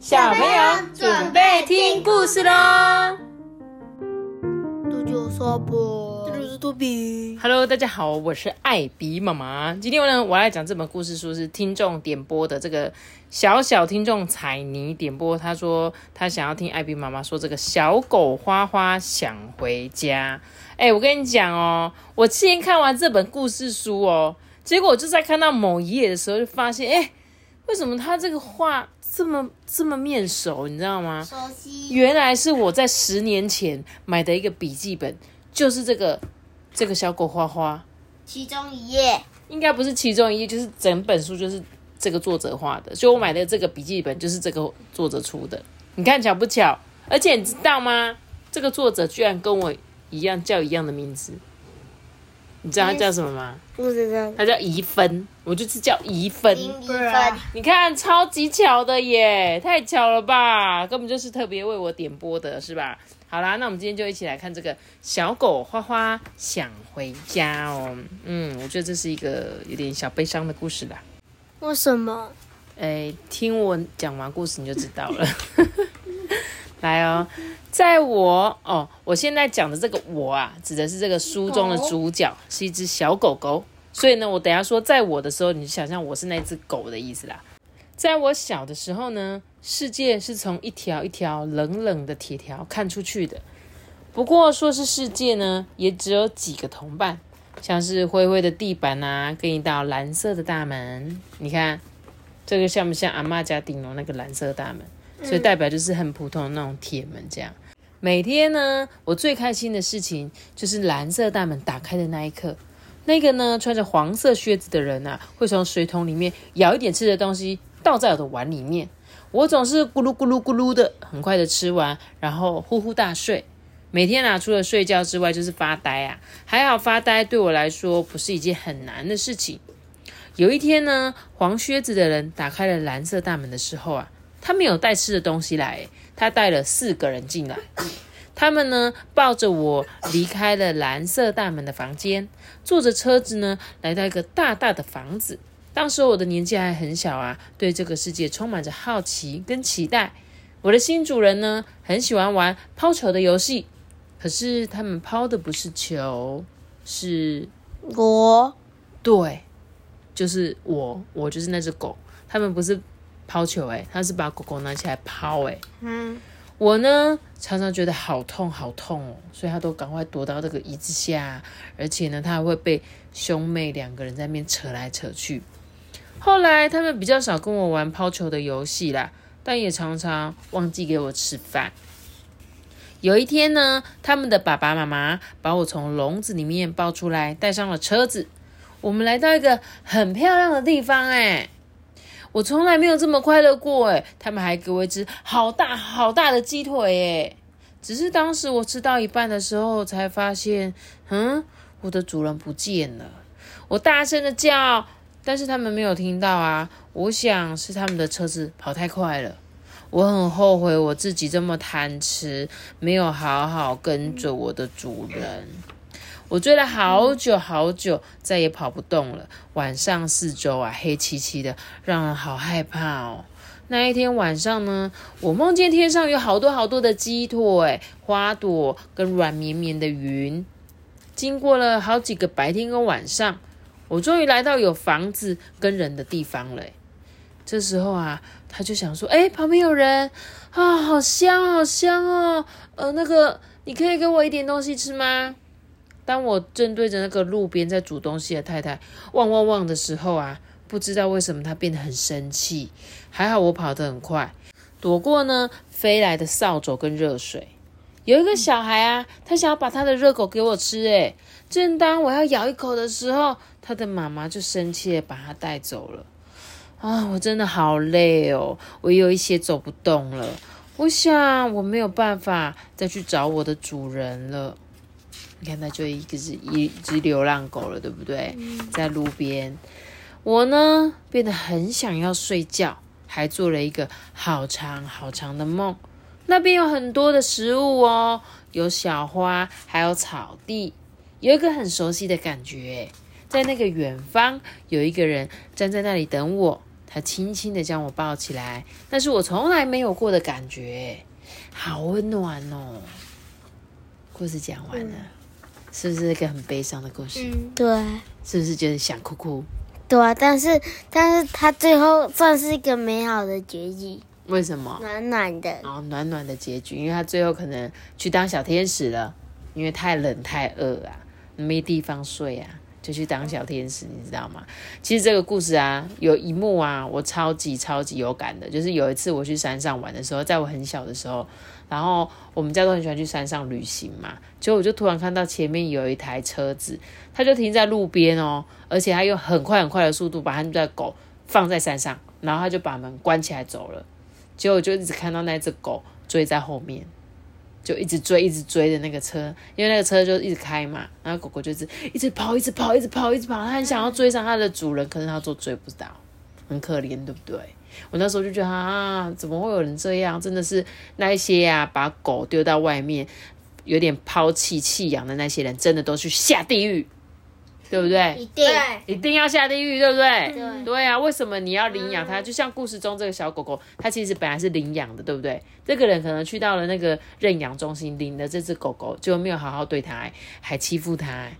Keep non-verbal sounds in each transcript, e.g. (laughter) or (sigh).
小朋友准备听故事喽！这就是说不，这就是托比。Hello，大家好，我是艾比妈妈。今天呢，我要来讲这本故事书是听众点播的，这个小小听众彩泥点播，他说他想要听艾比妈妈说这个小狗花花想回家。哎，我跟你讲哦，我之前看完这本故事书哦，结果我就在看到某一页的时候，就发现，哎，为什么他这个画这么这么面熟，你知道吗？熟悉原来是我在十年前买的一个笔记本，就是这个这个小狗花花，其中一页，应该不是其中一页，就是整本书就是这个作者画的，所以我买的这个笔记本就是这个作者出的。你看巧不巧？而且你知道吗？这个作者居然跟我一样叫一样的名字，你知道他叫什么吗？不知道，他叫怡芬，我就是叫怡芬。林一对啊分，你看，超级巧的耶，太巧了吧？根本就是特别为我点播的，是吧？好啦，那我们今天就一起来看这个小狗花花想回家哦。嗯，我觉得这是一个有点小悲伤的故事啦。为什么？哎，听我讲完故事你就知道了。(laughs) 来哦，在我哦，我现在讲的这个我啊，指的是这个书中的主角是一只小狗狗，所以呢，我等下说在我的时候，你就想象我是那只狗的意思啦。在我小的时候呢，世界是从一条一条冷冷的铁条看出去的。不过说是世界呢，也只有几个同伴，像是灰灰的地板啊，跟一道蓝色的大门。你看，这个像不像阿妈家顶楼那个蓝色大门？所以代表就是很普通的那种铁门这样。每天呢，我最开心的事情就是蓝色大门打开的那一刻。那个呢，穿着黄色靴子的人啊，会从水桶里面舀一点吃的东西倒在我的碗里面。我总是咕噜咕噜咕噜的，很快的吃完，然后呼呼大睡。每天啊，除了睡觉之外，就是发呆啊。还好发呆对我来说不是一件很难的事情。有一天呢，黄靴子的人打开了蓝色大门的时候啊，他没有带吃的东西来，他带了四个人进来。他们呢抱着我离开了蓝色大门的房间，坐着车子呢来到一个大大的房子。当时我的年纪还很小啊，对这个世界充满着好奇跟期待。我的新主人呢很喜欢玩抛球的游戏，可是他们抛的不是球，是我对，就是我，我就是那只狗。他们不是抛球、欸，他是把狗狗拿起来抛、欸，嗯，我呢常常觉得好痛好痛哦，所以他都赶快躲到这个椅子下，而且呢，他还会被兄妹两个人在那边扯来扯去。后来他们比较少跟我玩抛球的游戏啦，但也常常忘记给我吃饭。有一天呢，他们的爸爸妈妈把我从笼子里面抱出来，带上了车子。我们来到一个很漂亮的地方，哎，我从来没有这么快乐过，哎。他们还给我一只好大好大的鸡腿，哎。只是当时我吃到一半的时候，才发现，嗯，我的主人不见了。我大声的叫，但是他们没有听到啊。我想是他们的车子跑太快了。我很后悔我自己这么贪吃，没有好好跟着我的主人。我追了好久好久，再也跑不动了。晚上四周啊黑漆漆的，让人好害怕哦。那一天晚上呢，我梦见天上有好多好多的鸡腿、花朵跟软绵绵的云。经过了好几个白天跟晚上，我终于来到有房子跟人的地方了。这时候啊，他就想说：“哎，旁边有人啊，好香，好香哦！呃，那个，你可以给我一点东西吃吗？”当我正对着那个路边在煮东西的太太汪汪汪的时候啊，不知道为什么她变得很生气。还好我跑得很快，躲过呢飞来的扫帚跟热水。有一个小孩啊，他想要把他的热狗给我吃，诶，正当我要咬一口的时候，他的妈妈就生气的把他带走了。啊，我真的好累哦，我有一些走不动了。我想我没有办法再去找我的主人了。你看，它就一个是一只流浪狗了，对不对？在路边，我呢变得很想要睡觉，还做了一个好长好长的梦。那边有很多的食物哦，有小花，还有草地，有一个很熟悉的感觉。在那个远方，有一个人站在那里等我。他轻轻的将我抱起来，那是我从来没有过的感觉，好温暖哦。故事讲完了，是不是一个很悲伤的故事？嗯，对是不是觉得想哭哭？对啊，但是但是他最后算是一个美好的结局，为什么？暖暖的。然后暖暖的结局，因为他最后可能去当小天使了，因为太冷太饿啊，没地方睡啊，就去当小天使，你知道吗？其实这个故事啊，有一幕啊，我超级超级有感的，就是有一次我去山上玩的时候，在我很小的时候，然后我们家都很喜欢去山上旅行嘛，结果我就突然看到前面有一台车子，它就停在路边哦，而且它用很快很快的速度把他们的狗放在山上，然后他就把门关起来走了。结果我就一直看到那只狗追在后面，就一直追，一直追的那个车，因为那个车就一直开嘛，然后狗狗就是一直跑，一直跑，一直跑，一直跑，它很想要追上它的主人，可是它都追不到，很可怜，对不对？我那时候就觉得啊，怎么会有人这样？真的是那一些啊、把狗丢到外面，有点抛弃弃养的那些人，真的都去下地狱，对不对？一定一定要下地狱，对不对？对对啊，为什么你要领养它？就像故事中这个小狗狗，它其实本来是领养的，对不对？这个人可能去到了那个认养中心领了这只狗狗，就没有好好对它，哎还欺负它，哎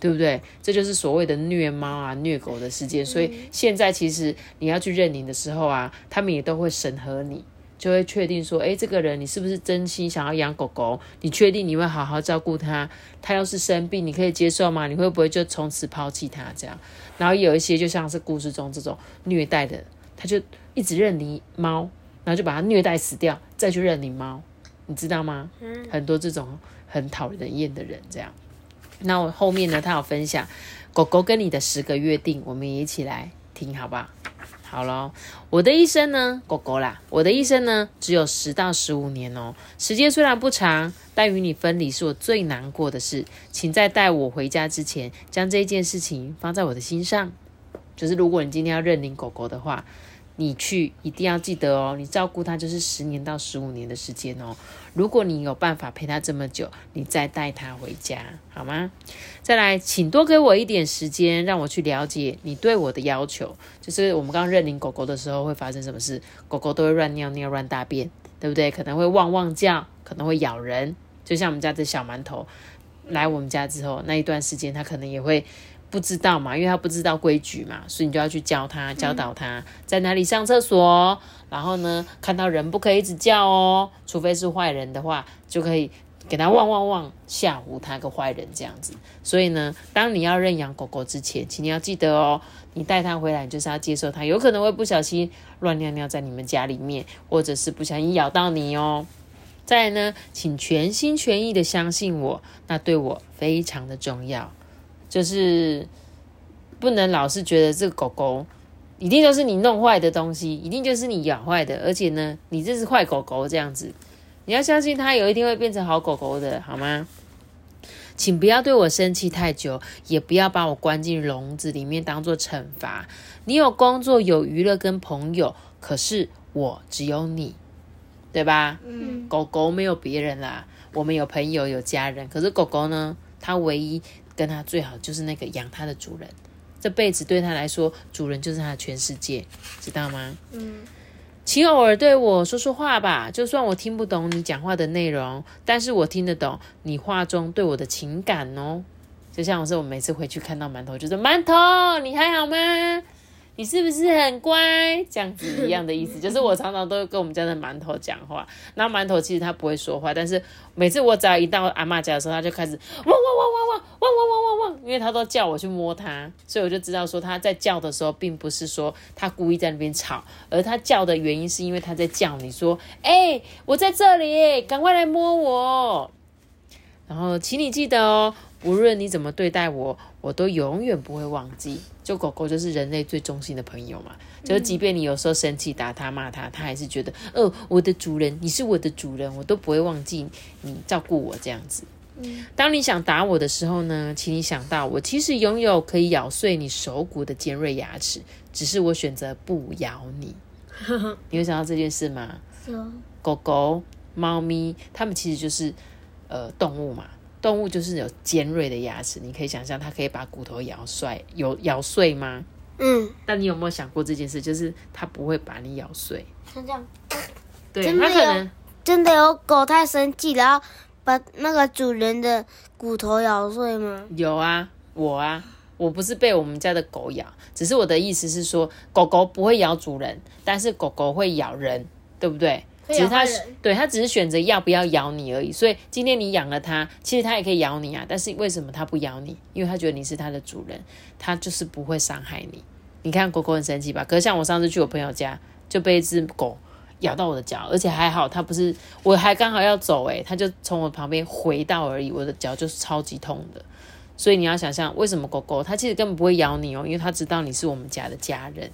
对不对？这就是所谓的虐猫啊、虐狗的事件。所以现在其实你要去认领的时候啊，他们也都会审核你。就会确定说，诶，这个人你是不是真心想要养狗狗？你确定你会好好照顾它？它要是生病，你可以接受吗？你会不会就从此抛弃它这样？然后有一些就像是故事中这种虐待的，他就一直认领猫，然后就把它虐待死掉，再去认领猫，你知道吗？很多这种很讨人厌的人这样。那我后面呢，他有分享狗狗跟你的十个约定，我们也一起来听，好不好？好咯，我的一生呢，狗狗啦，我的一生呢，只有十到十五年哦。时间虽然不长，但与你分离是我最难过的事。请在带我回家之前，将这件事情放在我的心上。就是如果你今天要认领狗狗的话，你去一定要记得哦，你照顾它就是十年到十五年的时间哦。如果你有办法陪它这么久，你再带它回家，好吗？再来，请多给我一点时间，让我去了解你对我的要求。就是我们刚认领狗狗的时候会发生什么事？狗狗都会乱尿尿、乱大便，对不对？可能会汪汪叫，可能会咬人。就像我们家的小馒头来我们家之后，那一段时间它可能也会不知道嘛，因为他不知道规矩嘛，所以你就要去教他、教导他在哪里上厕所。然后呢，看到人不可以一直叫哦，除非是坏人的话，就可以给他汪汪汪吓唬他个坏人这样子。所以呢，当你要认养狗狗之前，请你要记得哦，你带它回来，你就是要接受它，有可能会不小心乱尿尿在你们家里面，或者是不小心咬到你哦。再来呢，请全心全意的相信我，那对我非常的重要，就是不能老是觉得这个狗狗一定都是你弄坏的东西，一定就是你咬坏的，而且呢，你这是坏狗狗这样子，你要相信它有一天会变成好狗狗的，好吗？请不要对我生气太久，也不要把我关进笼子里面当做惩罚。你有工作，有娱乐跟朋友，可是我只有你，对吧？嗯，狗狗没有别人啦，我们有朋友有家人，可是狗狗呢，它唯一跟它最好就是那个养它的主人，这辈子对它来说，主人就是它的全世界，知道吗？嗯，请偶尔对我说说话吧，就算我听不懂你讲话的内容，但是我听得懂你话中对我的情感哦。就像我说，我每次回去看到馒头，就说馒头，你还好吗？你是不是很乖？这样子一样的意思，就是我常常都跟我们家的馒头讲话。那馒头其实它不会说话，但是每次我只要一到阿嬷家的时候，它就开始汪汪汪汪汪汪汪汪汪汪，因为它都叫我去摸它，所以我就知道说它在叫的时候，并不是说它故意在那边吵，而它叫的原因是因为它在叫你说：“哎、我在这里，赶快来摸我。”然后，请你记得哦，无论你怎么对待我，我都永远不会忘记。就狗狗就是人类最忠心的朋友嘛，就是即便你有时候生气打它骂它，它还是觉得，哦，我的主人，你是我的主人，我都不会忘记你照顾我这样子。当你想打我的时候呢，请你想到我其实拥有可以咬碎你手骨的尖锐牙齿，只是我选择不咬你。(laughs) 你会想到这件事吗？说狗狗、猫咪，它们其实就是呃动物嘛。动物就是有尖锐的牙齿，你可以想象它可以把骨头咬碎，有咬碎吗？嗯，但你有没有想过这件事？就是它不会把你咬碎，像这样，对，真的有它可能真的有狗太生气，然后把那个主人的骨头咬碎吗？有啊，我啊，我不是被我们家的狗咬，只是我的意思是说，狗狗不会咬主人，但是狗狗会咬人，对不对？会只是它对它只是选择要不要咬你而已。所以今天你养了它，其实它也可以咬你啊。但是为什么它不咬你？因为它觉得你是它的主人，它就是不会伤害你。你看狗狗很神奇吧？可是像我上次去我朋友家，就被一只狗咬到我的脚，而且还好它不是，我还刚好要走、欸，它就从我旁边回到而已，我的脚就是超级痛的。所以你要想象，为什么狗狗它其实根本不会咬你哦，因为它知道你是我们家的家人。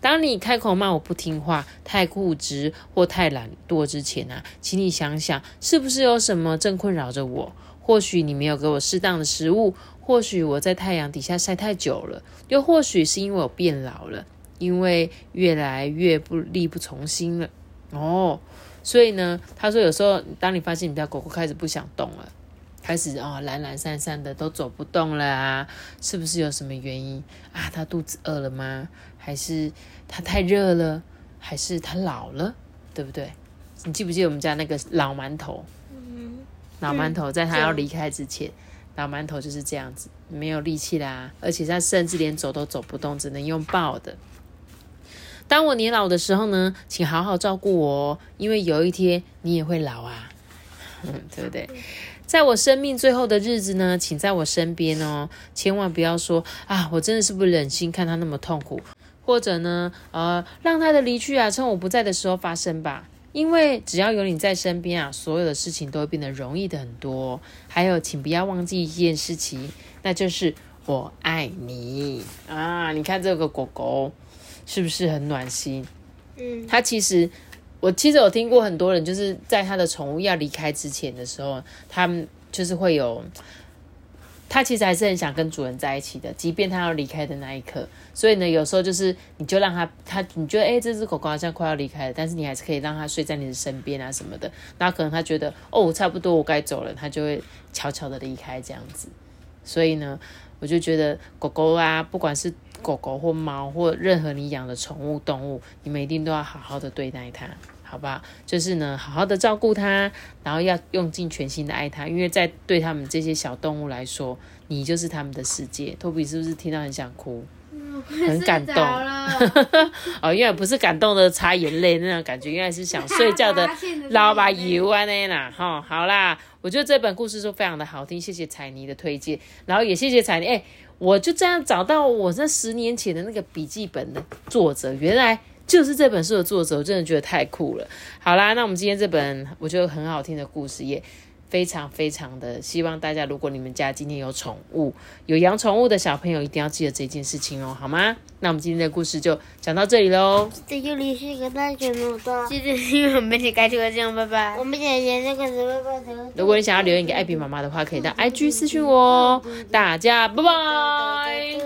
当你开口骂我不听话、太固执或太懒惰之前啊，请你想想，是不是有什么正困扰着我？或许你没有给我适当的食物，或许我在太阳底下晒太久了，又或许是因为我变老了，因为越来越不力不从心了。哦，所以呢，他说有时候当你发现你家狗狗开始不想动了。开始哦懒懒散散的都走不动了啊，是不是有什么原因啊？它肚子饿了吗？还是他太热了？还是他老了？对不对？你记不记得我们家那个老馒头？老馒头在他要离开之前，老馒头就是这样子，没有力气啦，而且他甚至连走都走不动，只能用抱的。当我年老的时候呢，请好好照顾我哦，因为有一天你也会老啊，嗯，对不对？在我生命最后的日子呢，请在我身边哦，千万不要说啊，我真的是不忍心看他那么痛苦，或者呢，呃，让他的离去啊，趁我不在的时候发生吧。因为只要有你在身边啊，所有的事情都会变得容易的很多。还有，请不要忘记一件事情，那就是我爱你啊！你看这个狗狗是不是很暖心？嗯，它其实，我其实有听过很多人，就是在他的宠物要离开之前的时候，他们就是会有，它其实还是很想跟主人在一起的，即便它要离开的那一刻。所以呢，有时候就是你就让它，它你觉得哎、诶这只狗狗好像快要离开了，但是你还是可以让它睡在你的身边啊什么的。那可能它觉得哦，差不多我该走了，它就会悄悄的离开这样子。所以呢，我就觉得狗狗啊，不管是狗狗或猫或任何你养的宠物动物，你们一定都要好好的对待它，好不好？就是呢，好好的照顾它，然后要用尽全心的爱它，因为在对他们这些小动物来说，你就是他们的世界。托比是不是听到很想哭？很感动 (laughs) 哦，原来不是感动的擦眼泪那种感觉，原来是想睡觉的老把油啊那啦哈。好啦，我觉得这本故事书非常的好听，谢谢彩妮的推荐，然后也谢谢彩妮，哎、我就这样找到我那十年前的那个笔记本的作者，原来。就是这本书的作者，我真的觉得太酷了。好啦，那我们今天这本我觉得很好听的故事，也非常非常的希望大家，如果你们家今天有宠物、有养宠物的小朋友，一定要记得这件事情哦，好吗？那我们今天的故事就讲到这里喽。这就离是一个大卷耳朵。记得因为我们你该就这样，拜拜我。们姐姐这个是拜拜的。如果你想要留言给艾比妈妈的话，可以到 IG 私讯我哦。大家拜拜。